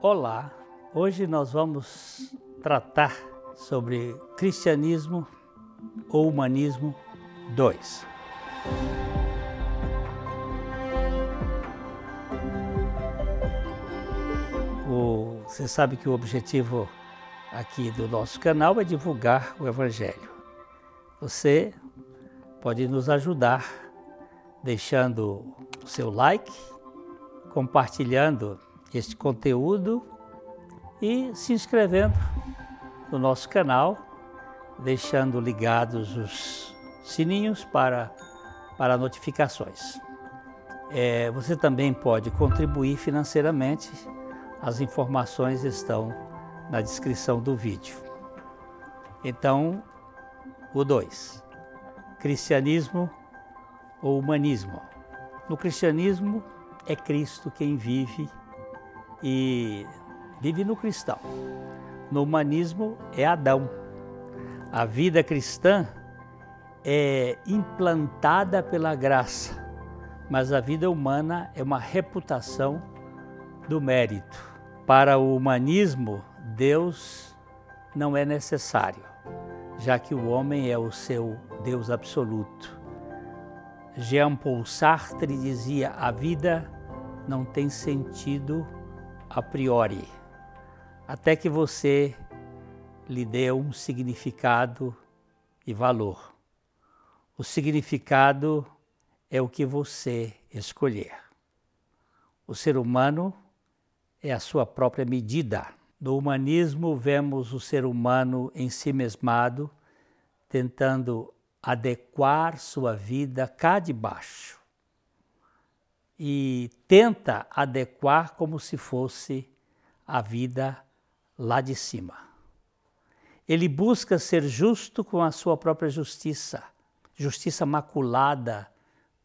Olá, hoje nós vamos tratar sobre cristianismo ou humanismo 2. O, você sabe que o objetivo aqui do nosso canal é divulgar o Evangelho. Você pode nos ajudar deixando o seu like, compartilhando este conteúdo e se inscrevendo no nosso canal, deixando ligados os sininhos para, para notificações. É, você também pode contribuir financeiramente, as informações estão na descrição do vídeo. Então, o 2. Cristianismo ou humanismo. No cristianismo, é Cristo quem vive e vive no cristão. No humanismo é Adão. A vida cristã é implantada pela graça, mas a vida humana é uma reputação do mérito. Para o humanismo, Deus não é necessário, já que o homem é o seu Deus absoluto. Jean Paul Sartre dizia: a vida não tem sentido a priori, até que você lhe dê um significado e valor. O significado é o que você escolher. O ser humano é a sua própria medida. No humanismo, vemos o ser humano em si mesmado, tentando adequar sua vida cá de baixo e tenta adequar como se fosse a vida lá de cima. Ele busca ser justo com a sua própria justiça, justiça maculada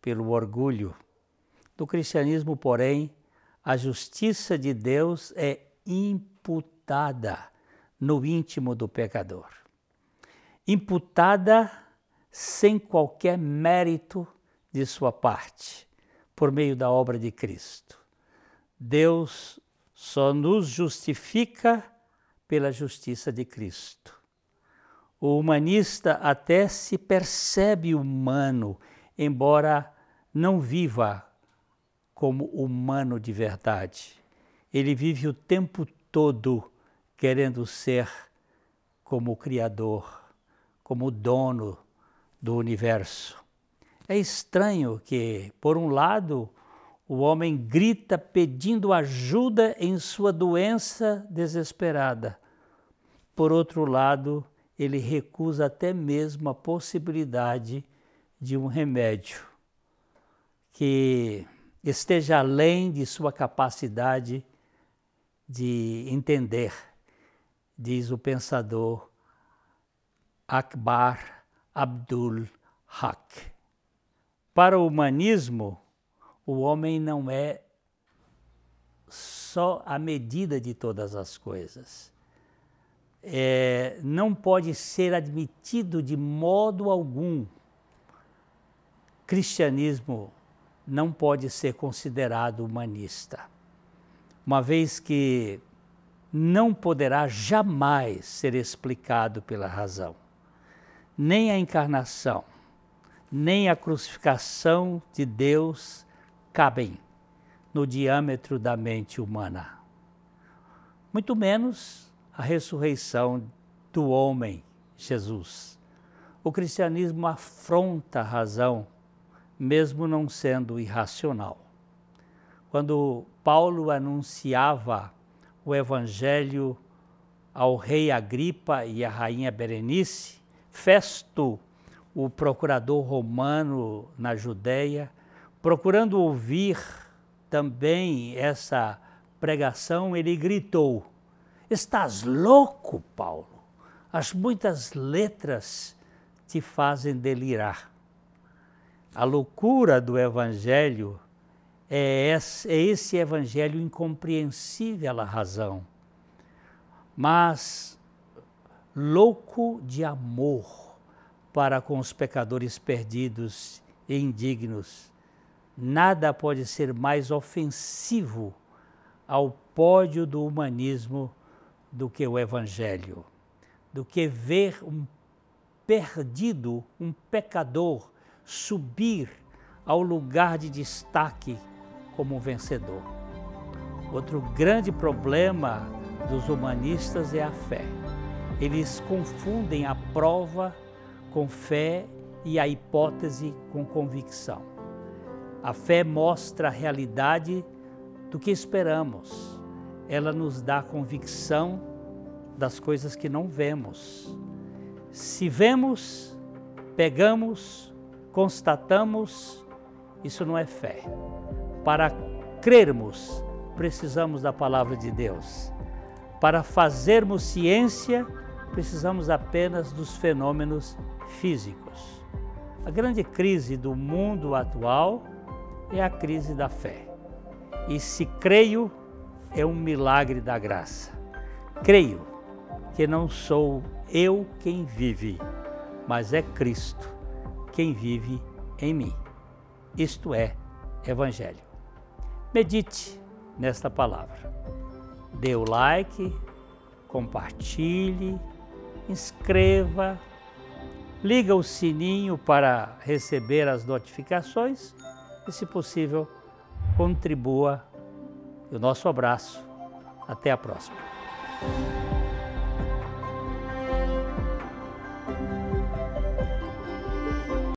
pelo orgulho. No cristianismo, porém, a justiça de Deus é imputada no íntimo do pecador. Imputada sem qualquer mérito de sua parte por meio da obra de Cristo. Deus só nos justifica pela justiça de Cristo. O humanista até se percebe humano, embora não viva como humano de verdade. Ele vive o tempo todo querendo ser como Criador, como dono do universo. É estranho que, por um lado, o homem grita pedindo ajuda em sua doença desesperada. Por outro lado, ele recusa até mesmo a possibilidade de um remédio que esteja além de sua capacidade de entender, diz o pensador Akbar Abdul Haq. Para o humanismo, o homem não é só a medida de todas as coisas. É, não pode ser admitido de modo algum. Cristianismo não pode ser considerado humanista, uma vez que não poderá jamais ser explicado pela razão, nem a encarnação, nem a crucificação de Deus cabem no diâmetro da mente humana. Muito menos a ressurreição do homem, Jesus. O cristianismo afronta a razão, mesmo não sendo irracional. Quando Paulo anunciava o evangelho ao rei Agripa e à rainha Berenice, Festo o procurador romano na Judéia, procurando ouvir também essa pregação, ele gritou: Estás louco, Paulo? As muitas letras te fazem delirar. A loucura do Evangelho é esse, é esse Evangelho incompreensível à razão, mas louco de amor para com os pecadores perdidos e indignos. Nada pode ser mais ofensivo ao pódio do humanismo do que o Evangelho, do que ver um perdido, um pecador, subir ao lugar de destaque como vencedor. Outro grande problema dos humanistas é a fé. Eles confundem a prova com fé e a hipótese com convicção. A fé mostra a realidade do que esperamos. Ela nos dá convicção das coisas que não vemos. Se vemos, pegamos, constatamos, isso não é fé. Para crermos, precisamos da palavra de Deus. Para fazermos ciência, precisamos apenas dos fenômenos físicos. A grande crise do mundo atual é a crise da fé. E se creio, é um milagre da graça. Creio que não sou eu quem vive, mas é Cristo quem vive em mim. Isto é Evangelho. Medite nesta palavra. Dê o like, compartilhe, inscreva, liga o sininho para receber as notificações e, se possível, contribua. O nosso abraço. Até a próxima.